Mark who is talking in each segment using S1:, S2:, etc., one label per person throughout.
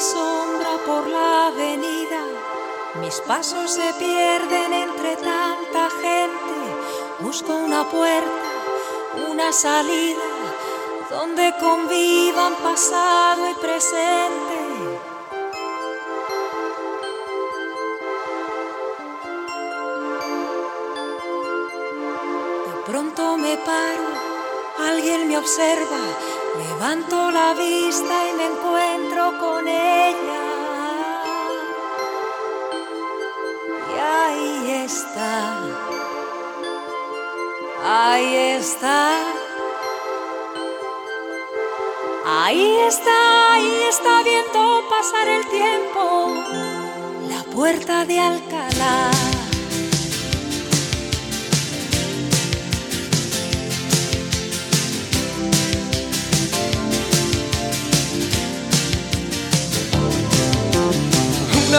S1: Sombra por la avenida, mis pasos se pierden entre tanta gente. Busco una puerta, una salida, donde convivan pasado y presente. De pronto me paro, alguien me observa Levanto la vista y Y ahí está. Ahí está. Ahí está, ahí está viendo pasar el tiempo. La puerta de Alcalá.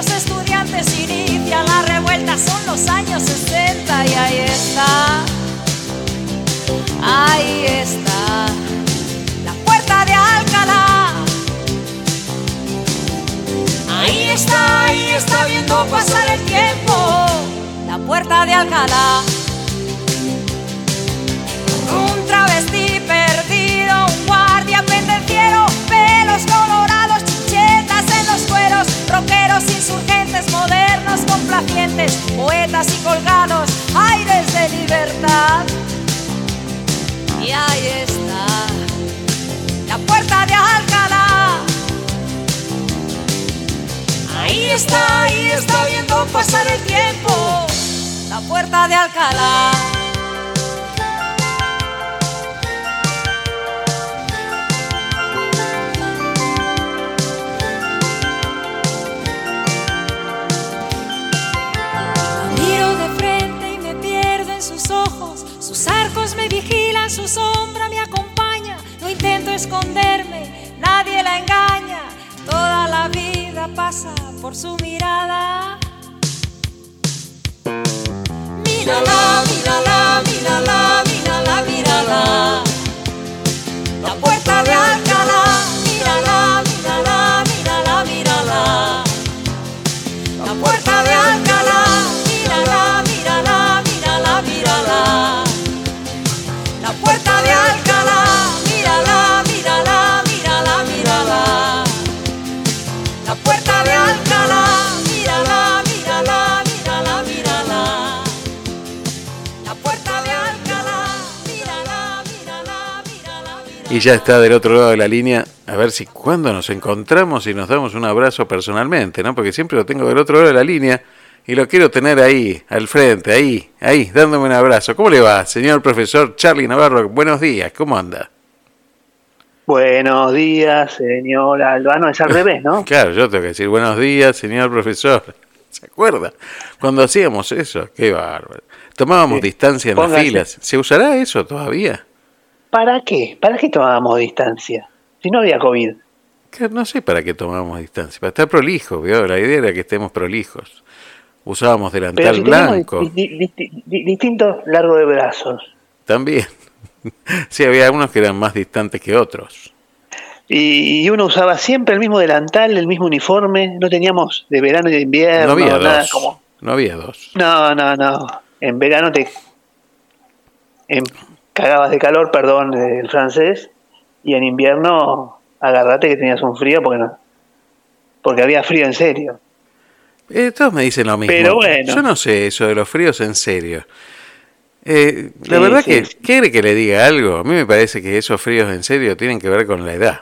S1: 200 estudiantes inician la revuelta, son los años 60 y ahí está, ahí está, la puerta de Alcalá. Ahí está, ahí está viendo pasar el tiempo, la puerta de Alcalá. Un travesti perdido, un guardia pendenciero, pelos colorados, modernos complacientes, poetas y colgados, aires de libertad. Y ahí está, la puerta de Alcalá. Ahí está, ahí está viendo pasar el tiempo, la puerta de Alcalá. Esconderme, nadie la engaña. Toda la vida pasa por su mirada. Mírala,
S2: Y ya está del otro lado de la línea. A ver si cuando nos encontramos y nos damos un abrazo personalmente, ¿no? Porque siempre lo tengo del otro lado de la línea y lo quiero tener ahí, al frente, ahí, ahí, dándome un abrazo. ¿Cómo le va, señor profesor Charlie Navarro? Buenos días, ¿cómo anda?
S3: Buenos días, señor Albano. Es al revés, ¿no?
S2: Claro, yo tengo que decir buenos días, señor profesor. ¿Se acuerda? Cuando hacíamos eso, qué bárbaro. Tomábamos
S3: Sí.
S2: distancia en las filas. ¿Se usará eso todavía?
S3: ¿Para qué? ¿Para qué tomábamos distancia? Si no había COVID.
S2: no sé para qué tomamos distancia, para estar prolijos, ¿vio? La idea era que estemos prolijos. Usábamos delantal blanco.
S3: distintos largo de brazos.
S2: También. sí, había algunos que eran más distantes que otros.
S3: Y, uno usaba siempre el mismo delantal, el mismo uniforme, no teníamos de verano y de invierno,
S2: no había
S3: nada
S2: dos.
S3: como...
S2: No había dos.
S3: No, no, no. En verano te en, cagabas de calor, perdón, el francés, y en invierno agarrate que tenías un frío porque no, porque había frío en serio.
S2: Eh, todos me dicen lo mismo.
S3: Pero bueno.
S2: Yo no sé eso de los fríos en serio. Eh, la verdad que, ¿quiere que le diga algo? A mí me parece que esos fríos en serio tienen que ver con la edad.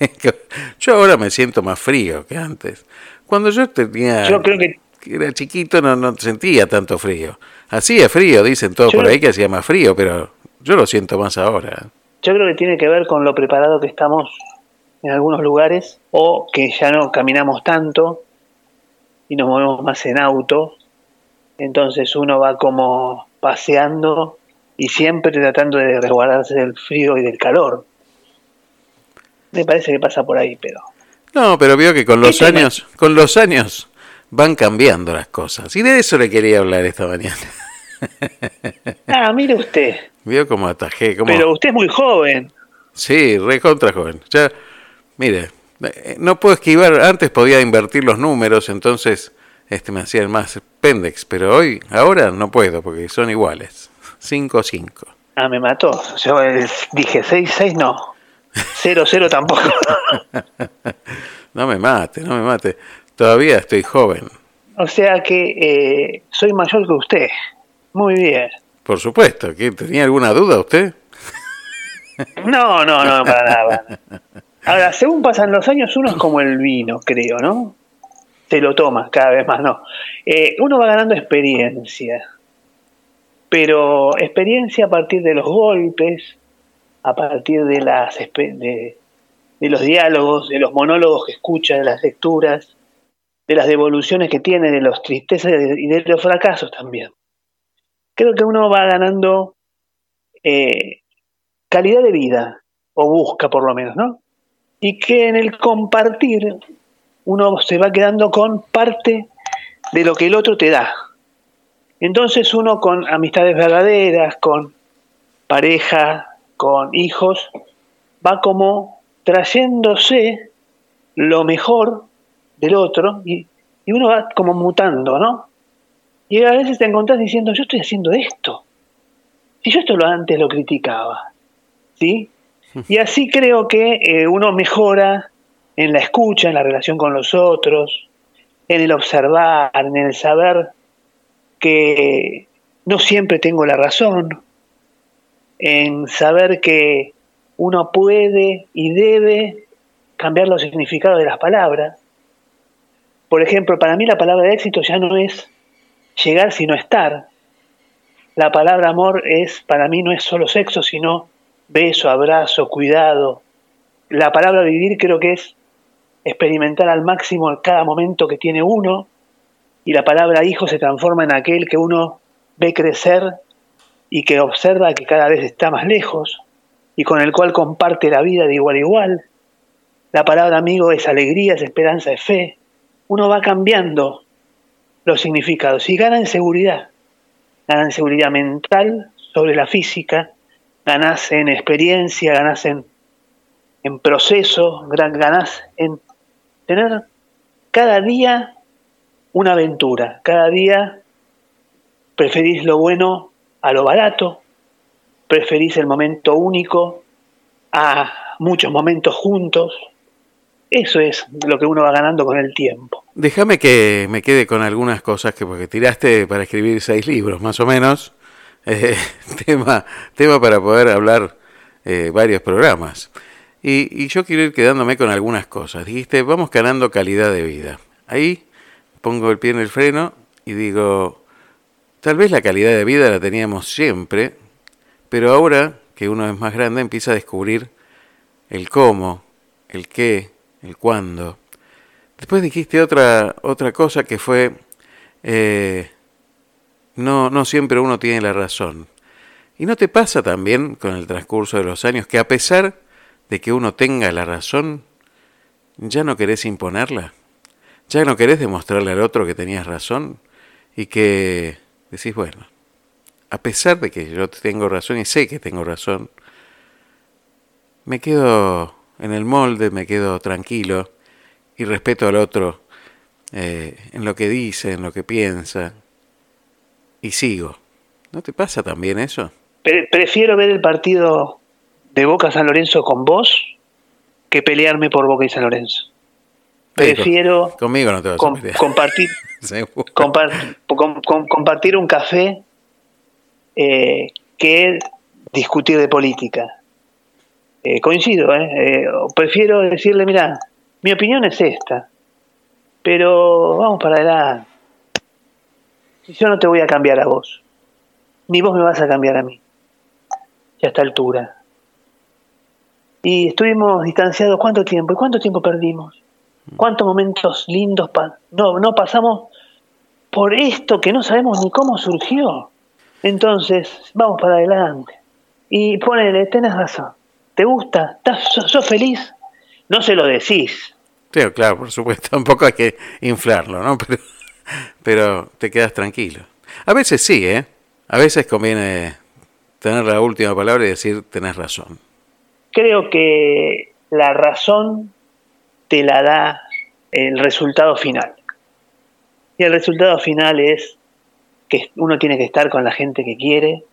S2: yo ahora me siento más frío que antes. Cuando yo tenía...
S3: Yo creo que...
S2: Era chiquito, no, no sentía tanto frío. Hacía frío, dicen todos por ahí que hacía más frío, pero yo lo siento más ahora.
S3: Yo creo que tiene que ver con lo preparado que estamos en algunos lugares o que ya no caminamos tanto y nos movemos más en auto. Entonces uno va como paseando y siempre tratando de resguardarse del frío y del calor. Me parece que pasa por ahí, pero...
S2: No, pero veo que con los años, con los años van cambiando las cosas. Y de eso le quería hablar esta mañana.
S3: Ah, mire usted.
S2: Vio cómo atajé. Cómo...
S3: Pero usted es muy joven.
S2: Sí, re contra joven. Ya, mire, eh, no puedo esquivar. Antes podía invertir los números, entonces este me hacía más pendex. Pero hoy, ahora no puedo porque son iguales. 5-5.
S3: Ah, me mató. Yo eh, dije 6-6, no. 0-0 tampoco.
S2: no me mate, no me mate. Todavía estoy joven.
S3: O sea que eh, soy mayor que usted. Muy bien.
S2: Por supuesto. ¿Tenía alguna duda usted?
S3: No, no, no, para nada. Ahora, según pasan los años, uno es como el vino, creo, ¿no? Se lo toma cada vez más, ¿no? Eh, uno va ganando experiencia, pero experiencia a partir de los golpes, a partir de, las, de los diálogos, de los monólogos que escucha, de las lecturas, de las devoluciones que tiene, de los tristezas y de los fracasos también. Creo que uno va ganando eh, calidad de vida, o busca por lo menos, ¿no? Y que en el compartir uno se va quedando con parte de lo que el otro te da. Entonces uno con amistades verdaderas, con pareja, con hijos, va como trayéndose lo mejor del otro y, uno va como mutando, ¿no? Y a veces te encontrás diciendo, yo estoy haciendo esto. Si yo esto lo antes lo criticaba, ¿sí? Y así creo que eh, uno mejora en la escucha, en la relación con los otros, en el observar, en el saber que no siempre tengo la razón, en saber que uno puede y debe cambiar los significados de las palabras. Por ejemplo, para mí la palabra de éxito ya no es llegar sino estar. La palabra amor es, para mí no es solo sexo, sino beso, abrazo, cuidado. La palabra vivir creo que es experimentar al máximo cada momento que tiene uno y la palabra hijo se transforma en aquel que uno ve crecer y que observa que cada vez está más lejos y con el cual comparte la vida de igual a igual. La palabra amigo es alegría, es esperanza, es fe. Uno va cambiando los significados y gana en seguridad. Gana en seguridad mental sobre la física, ganas en experiencia, ganas en, en proceso, ganas en tener cada día una aventura, cada día preferís lo bueno a lo barato, preferís el momento único a muchos momentos juntos. Eso es lo que uno va ganando con el tiempo.
S2: Déjame que me quede con algunas cosas que porque tiraste para escribir seis libros, más o menos, eh, tema, tema para poder hablar eh, varios programas. Y, yo quiero ir quedándome con algunas cosas. Dijiste, vamos ganando calidad de vida. Ahí pongo el pie en el freno y digo, tal vez la calidad de vida la teníamos siempre, pero ahora que uno es más grande empieza a descubrir el cómo, el qué, el cuándo. Después dijiste otra, otra cosa que fue, eh, no, no siempre uno tiene la razón. ¿Y no te pasa también con el transcurso de los años que a pesar de que uno tenga la razón, ya no querés imponerla, ya no querés demostrarle al otro que tenías razón y que decís, bueno, a pesar de que yo tengo razón y sé que tengo razón, me quedo en el molde, me quedo tranquilo y respeto al otro eh, en lo que dice, en lo que piensa y sigo. ¿No te pasa también eso?
S3: prefiero ver el partido de Boca San Lorenzo con vos que pelearme por Boca y San Lorenzo. Prefiero
S2: conmigo no te vas a
S3: compartir, compartir un café eh, que discutir de política. Eh, coincido, eh, prefiero decirle, mira, mi opinión es esta, pero vamos para adelante. Yo no te voy a cambiar a vos, ni vos me vas a cambiar a mí, ya a esta altura. Y estuvimos distanciados cuánto tiempo, ¿y cuánto tiempo perdimos? ¿Cuántos momentos lindos no, no pasamos por esto que no sabemos ni cómo surgió? Entonces, vamos para adelante. Y ponele, tenés razón. ¿Te gusta? ¿Estás, sos, feliz? No se lo decís.
S2: Sí, claro, por supuesto. Tampoco hay que inflarlo, ¿no? Pero, pero te quedas tranquilo. A veces sí, ¿eh? A veces conviene tener la última palabra y decir, tenés razón.
S3: Creo que la razón te la da el resultado final. Y el resultado final es que uno tiene que estar con la gente que quiere,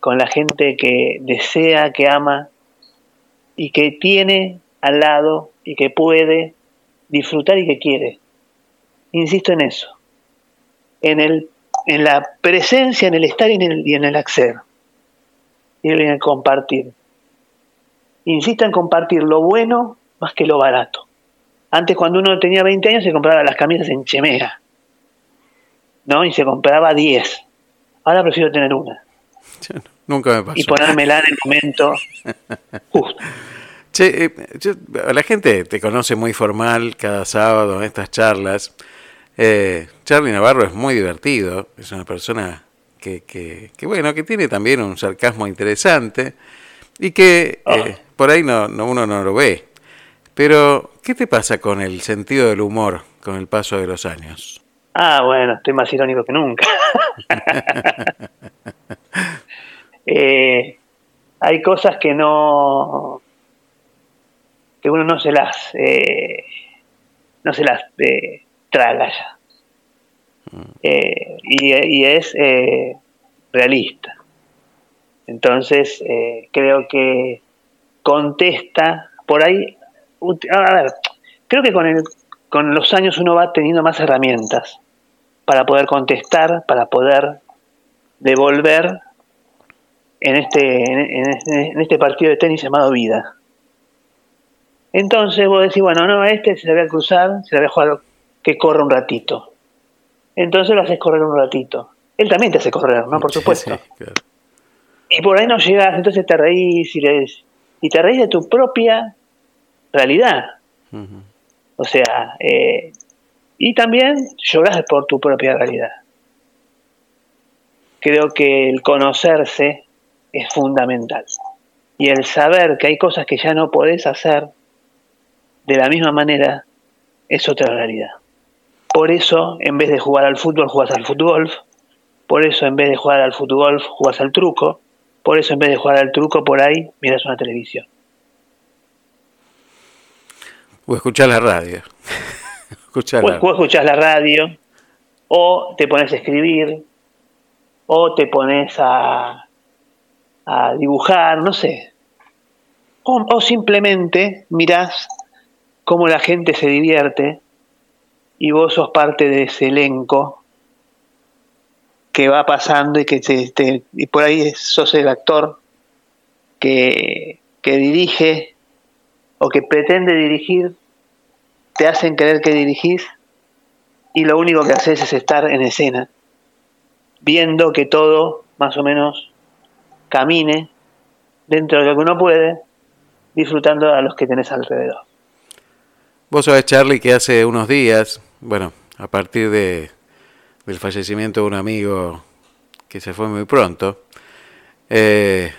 S3: con la gente que desea, que ama y que tiene al lado y que puede disfrutar y que quiere. Insisto en eso, en, el, en la presencia, en el estar y en el, y en el acceder, y en el compartir. Insisto en compartir lo bueno más que lo barato. Antes cuando uno tenía 20 años se compraba las camisas en chemera, ¿no? Y se compraba 10. Ahora prefiero tener una.
S2: Nunca me pasó.
S3: Y ponérmela en el momento justo.
S2: Che, eh, la gente te conoce muy formal cada sábado en estas charlas. Eh, Charlie Navarro es muy divertido, es una persona que, que, bueno, que tiene también un sarcasmo interesante y que eh, ah. por ahí no, no, uno no lo ve. Pero, ¿qué te pasa con el sentido del humor con el paso de los años?
S3: Ah, bueno, estoy más irónico que nunca. Eh, hay cosas que no que uno no se las eh, no se las eh, traga ya mm. y, y, es realista entonces creo que contesta por ahí a ver, creo que con, el, con los años uno va teniendo más herramientas para poder contestar, para poder devolver en este, en, este partido de tenis llamado vida. Entonces vos decís, bueno, no, a este se le voy a cruzar, se le voy a jugar que corra un ratito. Entonces lo haces correr un ratito. Él también te hace correr, ¿no? Por supuesto. Y por ahí no llegas, entonces te reís y, y te reís de tu propia realidad. O sea, eh, y también lloras por tu propia realidad. Creo que el conocerse es fundamental. Y el saber que hay cosas que ya no podés hacer de la misma manera es otra realidad. Por eso, en vez de jugar al fútbol, jugás al fútbol. Por eso, en vez de jugar al fútbol, jugás al truco. Por eso, en vez de jugar al truco, por ahí miras una televisión.
S2: O escuchar la radio.
S3: escuchar o, escuchas la radio, o te pones a escribir, o te pones a, a dibujar, no sé. O, simplemente mirás cómo la gente se divierte y vos sos parte de ese elenco que va pasando y que te, y por ahí sos el actor que, que dirige o que pretende dirigir te hacen creer que dirigís y lo único que haces es estar en escena, viendo que todo más o menos camine dentro de lo que uno puede, disfrutando a los que tenés alrededor.
S2: Vos sabés, Charlie, que hace unos días, bueno, a partir de, del fallecimiento de un amigo que se fue muy pronto, eh,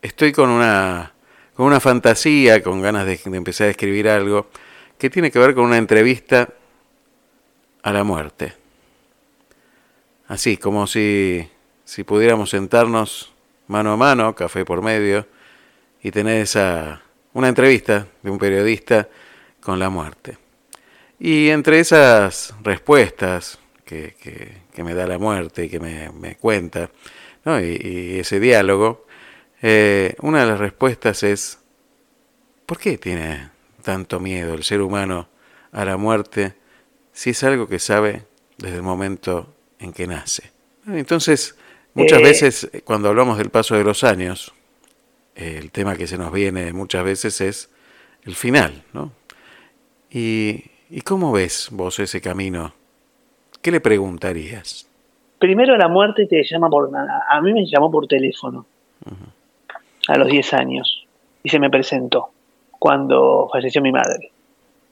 S2: estoy con una con una fantasía, con ganas de, de empezar a escribir algo, que tiene que ver con una entrevista a la muerte. Así, como si, si pudiéramos sentarnos mano a mano, café por medio, y tener esa, una entrevista de un periodista con la muerte. Y entre esas respuestas que, que, me da la muerte y que me, me cuenta, ¿no? y, ese diálogo, eh, una de las respuestas es, ¿por qué tiene tanto miedo el ser humano a la muerte si es algo que sabe desde el momento en que nace? Entonces, muchas eh. veces cuando hablamos del paso de los años, el tema que se nos viene muchas veces es el final, ¿no? ¿Y, y cómo ves vos ese camino? ¿Qué le preguntarías?
S3: Primero la muerte te llama por... A mí me llamó por teléfono a los 10 años y se me presentó cuando falleció mi madre.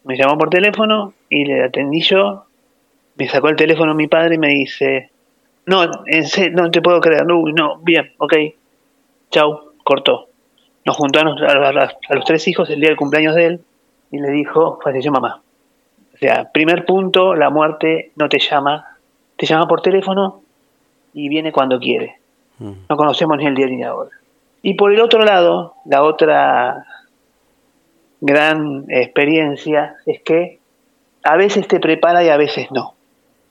S3: Me llamó por teléfono y le atendí yo, me sacó el teléfono mi padre y me dice, no, en serio, no te puedo creer, no, no, bien, ok, chau, cortó nos juntamos a, los tres hijos el día del cumpleaños de él y le dijo, falleció mamá. O sea, primer punto, la muerte no te llama, te llama por teléfono y viene cuando quiere. Mm. No conocemos ni el día ni la hora. Y por el otro lado, la otra gran experiencia es que a veces te prepara y a veces no.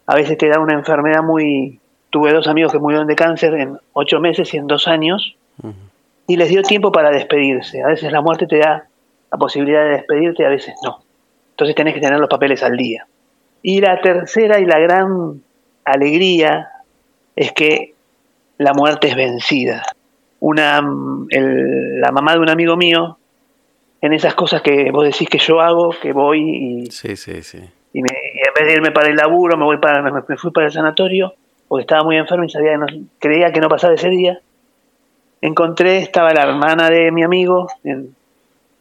S3: A veces te da una enfermedad muy... Tuve dos amigos que murieron de cáncer en ocho meses y en dos años y les dio tiempo para despedirse. A veces la muerte te da la posibilidad de despedirte, a veces no. Entonces tenés que tener los papeles al día. Y la tercera y la gran alegría es que la muerte es vencida. Una, la mamá de un amigo mío, en esas cosas que vos decís que yo hago, que voy y,
S2: sí, sí, sí.
S3: y, en vez de irme para el laburo, me, voy para, me, fui para el sanatorio, porque estaba muy enfermo y sabía creía que no pasaba ese día. Encontré, estaba la hermana de mi amigo, en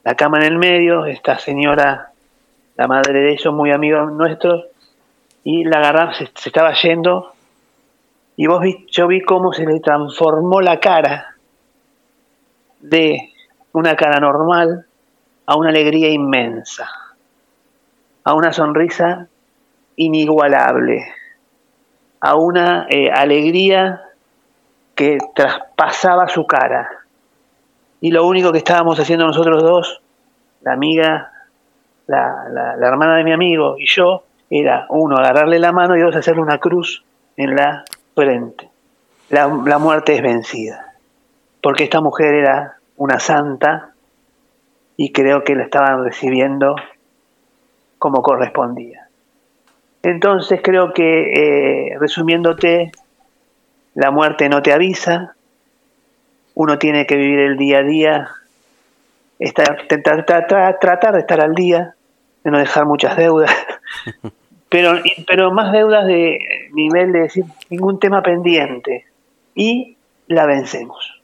S3: la cama en el medio, esta señora, la madre de ellos, muy amigos nuestros, y la agarramos, se, estaba yendo, y vos vi, yo vi cómo se le transformó la cara de una cara normal a una alegría inmensa, a una sonrisa inigualable, a una eh, alegría que traspasaba su cara. Y lo único que estábamos haciendo nosotros dos, la amiga, la, la, hermana de mi amigo y yo, era uno, agarrarle la mano y dos, hacerle una cruz en la frente. La, la muerte es vencida. Porque esta mujer era una santa y creo que la estaban recibiendo como correspondía. Entonces creo que, eh, resumiéndote, la muerte no te avisa, uno tiene que vivir el día a día, estar, tratar de estar al día, de no dejar muchas deudas, pero, pero más deudas de nivel de decir ningún tema pendiente, y la vencemos.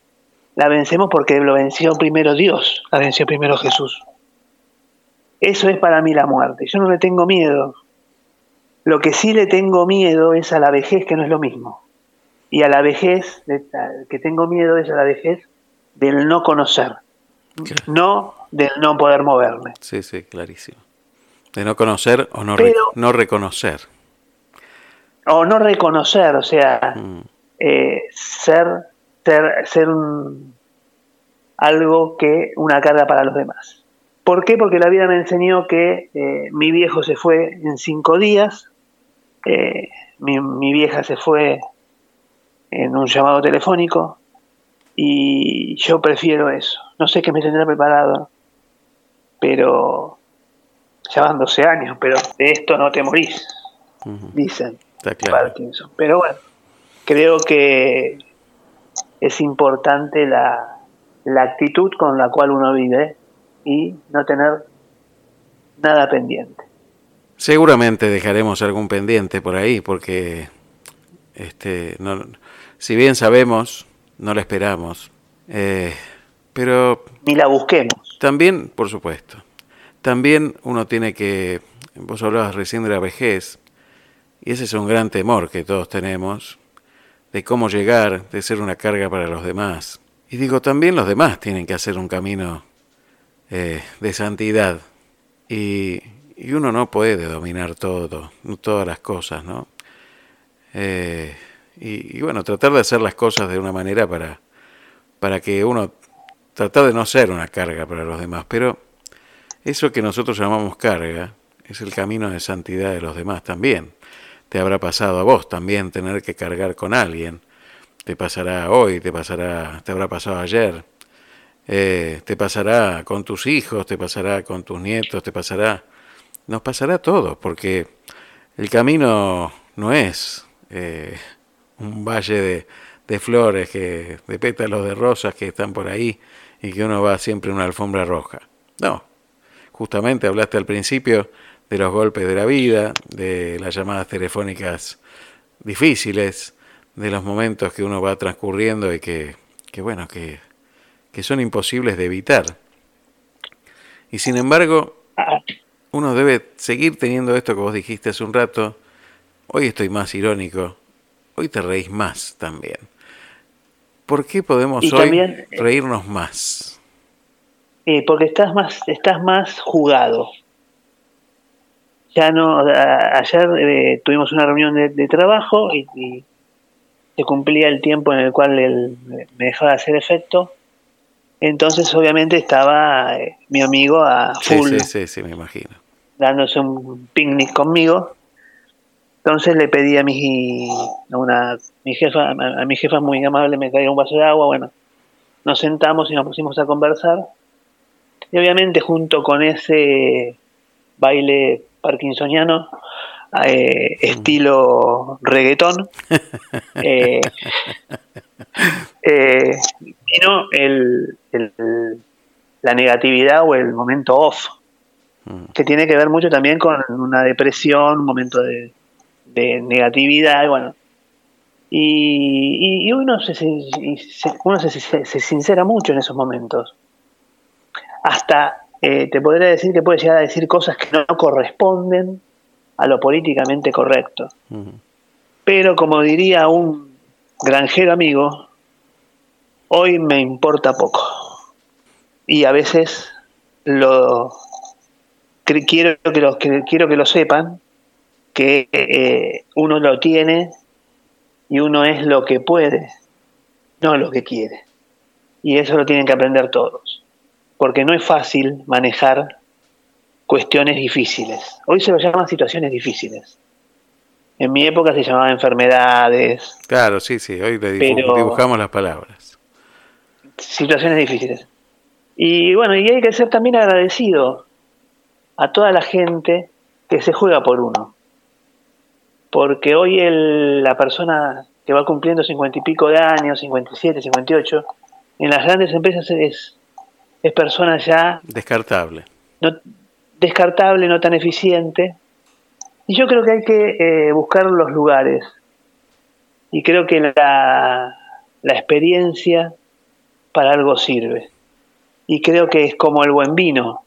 S3: La vencemos porque lo venció primero Dios, la venció primero Jesús. Eso es para mí la muerte. Yo no le tengo miedo. Lo que sí le tengo miedo es a la vejez, que no es lo mismo y a la vejez, que tengo miedo es a la vejez del no conocer, no del no poder moverme.
S2: Sí, sí, clarísimo. De no conocer o no, no reconocer.
S3: O no reconocer, o sea, mm. eh, ser, ser, ser algo que una carga para los demás. ¿Por qué? Porque la vida me enseñó que eh, mi viejo se fue en cinco días, eh, mi, mi vieja se fue en un llamado telefónico y yo prefiero eso. No sé qué me tendrá preparado, pero ya van 12 años, pero de esto no te morís, dicen Parkinson. Pero bueno, creo que es importante la, la actitud con la cual uno vive y no tener nada pendiente.
S2: Seguramente dejaremos algún pendiente por ahí, porque este, no, si bien sabemos, no la esperamos, eh, pero...
S3: Ni la busquemos.
S2: También, por supuesto, también uno tiene que, vos hablabas recién de la vejez, y ese es un gran temor que todos tenemos, de cómo llegar, de ser una carga para los demás. Y digo, también los demás tienen que hacer un camino eh, de santidad. Y, uno no puede dominar todo, todas las cosas, ¿no? Eh, y, bueno, tratar de hacer las cosas de una manera para, para que uno, tratar de no ser una carga para los demás, pero eso que nosotros llamamos carga es el camino de santidad de los demás también. Te habrá pasado a vos también tener que cargar con alguien. Te pasará hoy, te pasará, te habrá pasado ayer. Eh, te pasará con tus hijos, te pasará con tus nietos, te pasará, nos pasará a todos, porque el camino no es eh, un valle de, flores, que, de pétalos de rosas que están por ahí y que uno va siempre en una alfombra roja. No, justamente hablaste al principio de los golpes de la vida, de las llamadas telefónicas difíciles, de los momentos que uno va transcurriendo y que, que bueno, que que son imposibles de evitar. Y sin embargo, uno debe seguir teniendo esto que vos dijiste hace un rato. Hoy estoy más irónico, hoy te reís más también. ¿Por qué podemos hoy eh, reírnos más?
S3: Eh, porque estás más, estás más jugado. Ya no, ayer eh, tuvimos una reunión de, trabajo y, se cumplía el tiempo en el cual me dejaba de hacer efecto entonces, obviamente, estaba eh, mi amigo a full.
S2: Sí, sí, sí, me imagino.
S3: Dándose un picnic conmigo. Entonces le pedí a mi, a una, mi jefa, a mi jefa muy amable, me traiga un vaso de agua. Bueno, nos sentamos y nos pusimos a conversar. Y obviamente, junto con ese baile parkinsoniano, eh, estilo reggaetón, eh, eh, vino el, la negatividad o el momento off, mm. que tiene que ver mucho también con una depresión, un momento de, negatividad, y bueno. Y, uno, se, uno se, sincera mucho en esos momentos. Hasta eh, te podría decir que puede llegar a decir cosas que no corresponden a lo políticamente correcto. Pero como diría un granjero amigo, hoy me importa poco. Y a veces lo quiero que lo, quiero que lo sepan que eh, uno lo tiene y uno es lo que puede, no lo que quiere. Y eso lo tienen que aprender todos, porque no es fácil manejar cuestiones difíciles. Hoy se lo llaman situaciones difíciles. En mi época se llamaba enfermedades.
S2: Claro, sí, sí, hoy dibujamos las palabras.
S3: Situaciones difíciles. Y bueno, y hay que ser también agradecido a toda la gente que se juega por uno. Porque hoy el, la persona que va cumpliendo cincuenta y pico de años, 57, 58, en las grandes empresas es, es persona ya...
S2: Descartable.
S3: No, descartable, no tan eficiente. Y yo creo que hay que eh, buscar los lugares. Y creo que la, la experiencia para algo sirve. Y creo que es como el buen vino.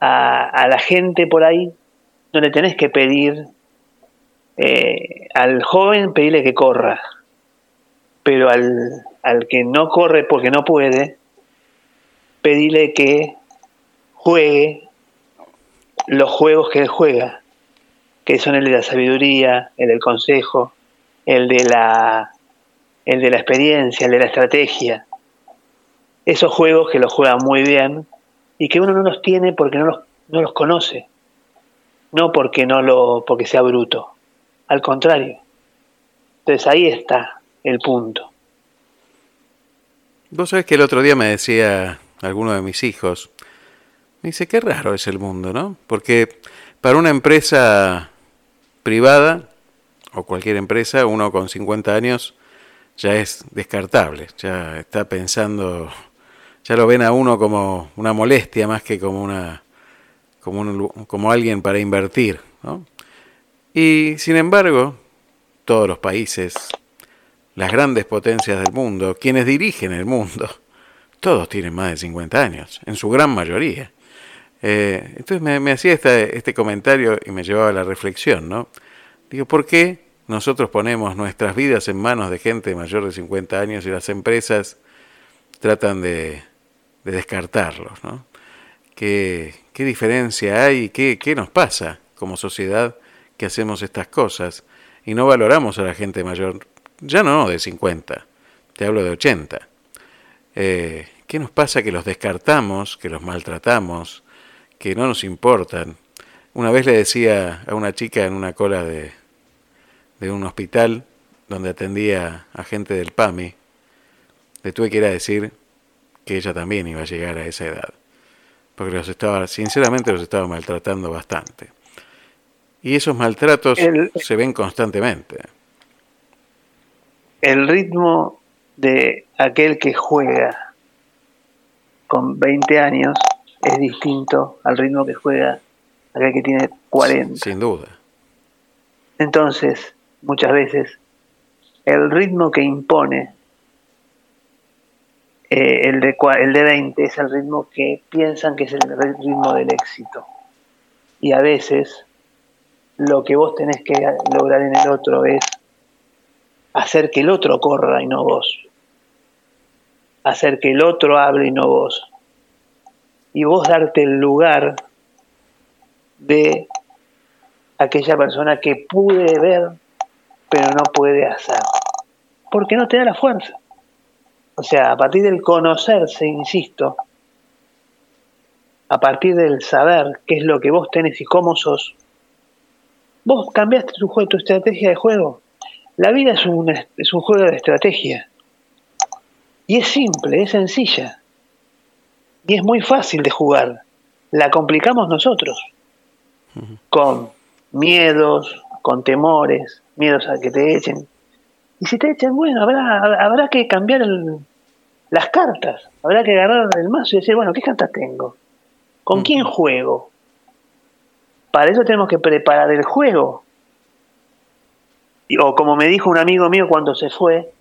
S3: A, la gente por ahí no le tenés que pedir eh, al joven pedirle que corra, pero al, al que no corre porque no puede, pedirle que juegue los juegos que él juega, que son el de la sabiduría, el del consejo, el de la, el de la experiencia, el de la estrategia. Esos juegos que los juega muy bien y que uno no los tiene porque no los, no los conoce, no porque no lo, porque sea bruto, al contrario. Entonces ahí está el punto.
S2: Vos sabés que el otro día me decía alguno de mis hijos, me dice, qué raro es el mundo, ¿no? Porque para una empresa privada, o cualquier empresa, uno con 50 años ya es descartable, ya está pensando, ya lo ven a uno como una molestia más que como una como, como alguien para invertir, ¿no? Y sin embargo, todos los países, las grandes potencias del mundo, quienes dirigen el mundo, todos tienen más de 50 años, en su gran mayoría. Eh, entonces me, hacía este comentario y me llevaba a la reflexión, ¿no? Digo, ¿por qué nosotros ponemos nuestras vidas en manos de gente mayor de 50 años y las empresas tratan de, descartarlos, ¿no? ¿Qué, qué diferencia hay? ¿Qué, ¿Qué nos pasa como sociedad que hacemos estas cosas y no valoramos a la gente mayor? Ya no de 50, te hablo de 80. Eh, ¿Qué nos pasa que los descartamos, que los maltratamos, que no nos importan? Una vez le decía a una chica en una cola de, de un hospital donde atendía a gente del PAMI, le tuve que ir a decir que ella también iba a llegar a esa edad, porque los estaba, sinceramente los estaba maltratando bastante. Y esos maltratos se ven constantemente.
S3: El ritmo de aquel que juega con 20 años es distinto al ritmo que juega aquel que tiene 40.
S2: Sin duda.
S3: Entonces, muchas veces, el ritmo que impone eh, el, de, el de 20 es el ritmo que piensan que es el ritmo del éxito. Y a veces lo que vos tenés que lograr en el otro es hacer que el otro corra y no vos. Hacer que el otro hable y no vos. Y vos darte el lugar de aquella persona que pude ver pero no puede hacer. Porque no te da la fuerza. O sea, a partir del conocerse, insisto, a partir del saber qué es lo que vos tenés y cómo sos, vos cambiaste tu, juego, tu estrategia de juego. La vida es un, es un juego de estrategia. Y es simple, es sencilla. Y es muy fácil de jugar. La complicamos nosotros. Con miedos, con temores, miedos a que te echen. Y si te echen, bueno, habrá, habrá que cambiar las cartas. Habrá que agarrar el mazo y decir, bueno, ¿qué cartas tengo? ¿Con quién juego? Para eso tenemos que preparar el juego. O como me dijo un amigo mío cuando se fue,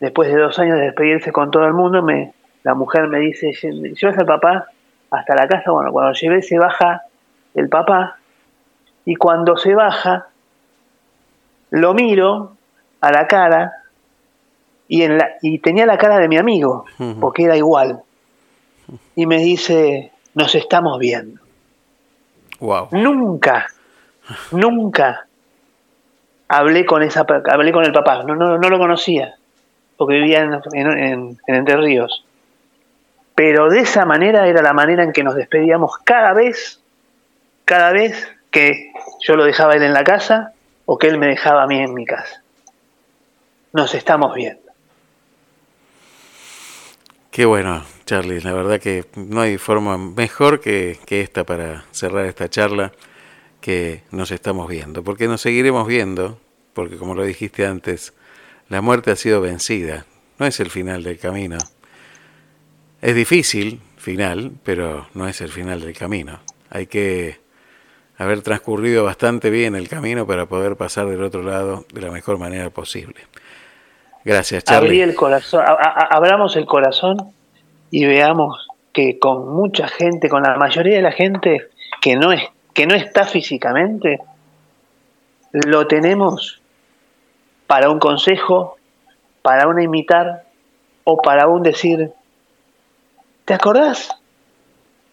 S3: después de dos años de despedirse con todo el mundo, me, la mujer me dice, llevas al papá hasta la casa, bueno, cuando llevé se baja el papá y cuando se baja lo miro a la cara y, en la, y tenía la cara de mi amigo, porque era igual. Y me dice, nos estamos viendo.
S2: Wow.
S3: Nunca, nunca hablé con esa hablé con el papá, no, no, no lo conocía, porque vivía en, en, en Entre Ríos. Pero de esa manera era la manera en que nos despedíamos cada vez, cada vez que yo lo dejaba él en la casa o que él me dejaba a mí en mi casa. Nos estamos viendo.
S2: Qué bueno, Charlie. La verdad que no hay forma mejor que, que, esta para cerrar esta charla, que nos estamos viendo. Porque nos seguiremos viendo, porque como lo dijiste antes, la muerte ha sido vencida. No es el final del camino. Es difícil, final, pero no es el final del camino. Hay que haber transcurrido bastante bien el camino para poder pasar del otro lado de la mejor manera posible. Gracias, Charlie.
S3: El corazón, abramos el corazón y veamos que con mucha gente, con la mayoría de la gente que no es que no está físicamente, lo tenemos para un consejo, para un imitar o para un decir, ¿te acordás?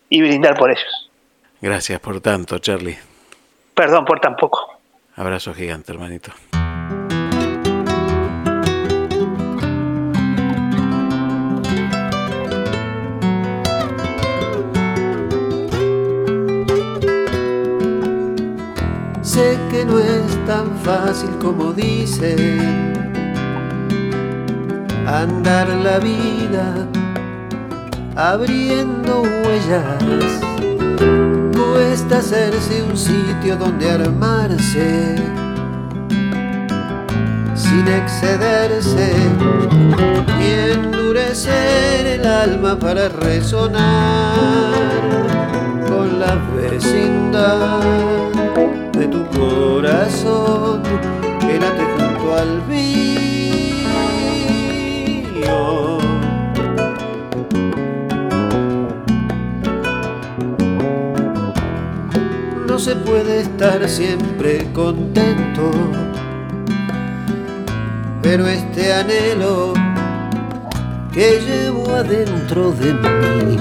S3: Y brindar por ellos.
S2: Gracias por tanto, Charlie.
S3: Perdón por tan poco.
S2: Abrazo gigante, hermanito.
S4: Sé que no es tan fácil como dicen andar la vida abriendo huellas cuesta hacerse un sitio donde armarse sin excederse y endurecer el alma para resonar con la vecindad de tu corazón que late junto al mío. No se puede estar siempre contento, pero este anhelo que llevo adentro de mí.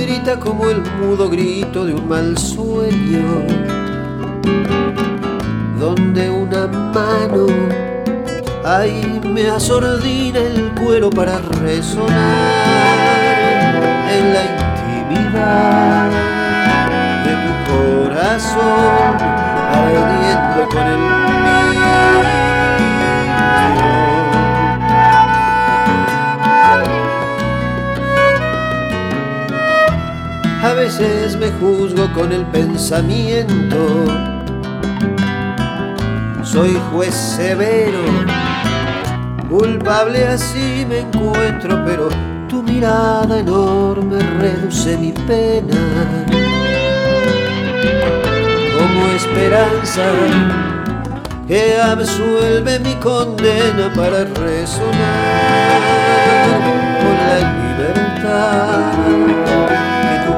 S4: Grita como el mudo grito de un mal sueño, donde una mano ahí me asordina el cuero para resonar en la con el mío. A veces me juzgo con el pensamiento. Soy juez severo, culpable así me encuentro, pero tu mirada enorme reduce mi pena. Como esperanza que absuelve mi condena para resonar con la libertad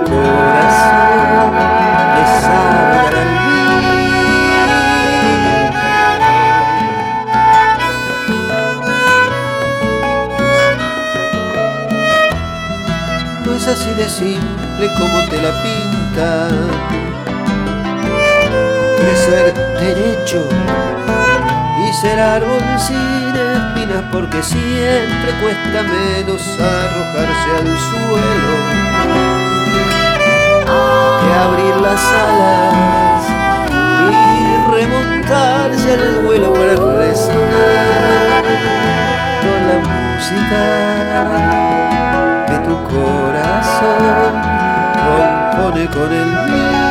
S4: corazón No es así de simple como te la pinta crecer derecho y ser árbol sin espinas porque siempre cuesta menos arrojarse al suelo que abrir las alas y remontarse al vuelo para resonar con la música que tu corazón compone con el miedo.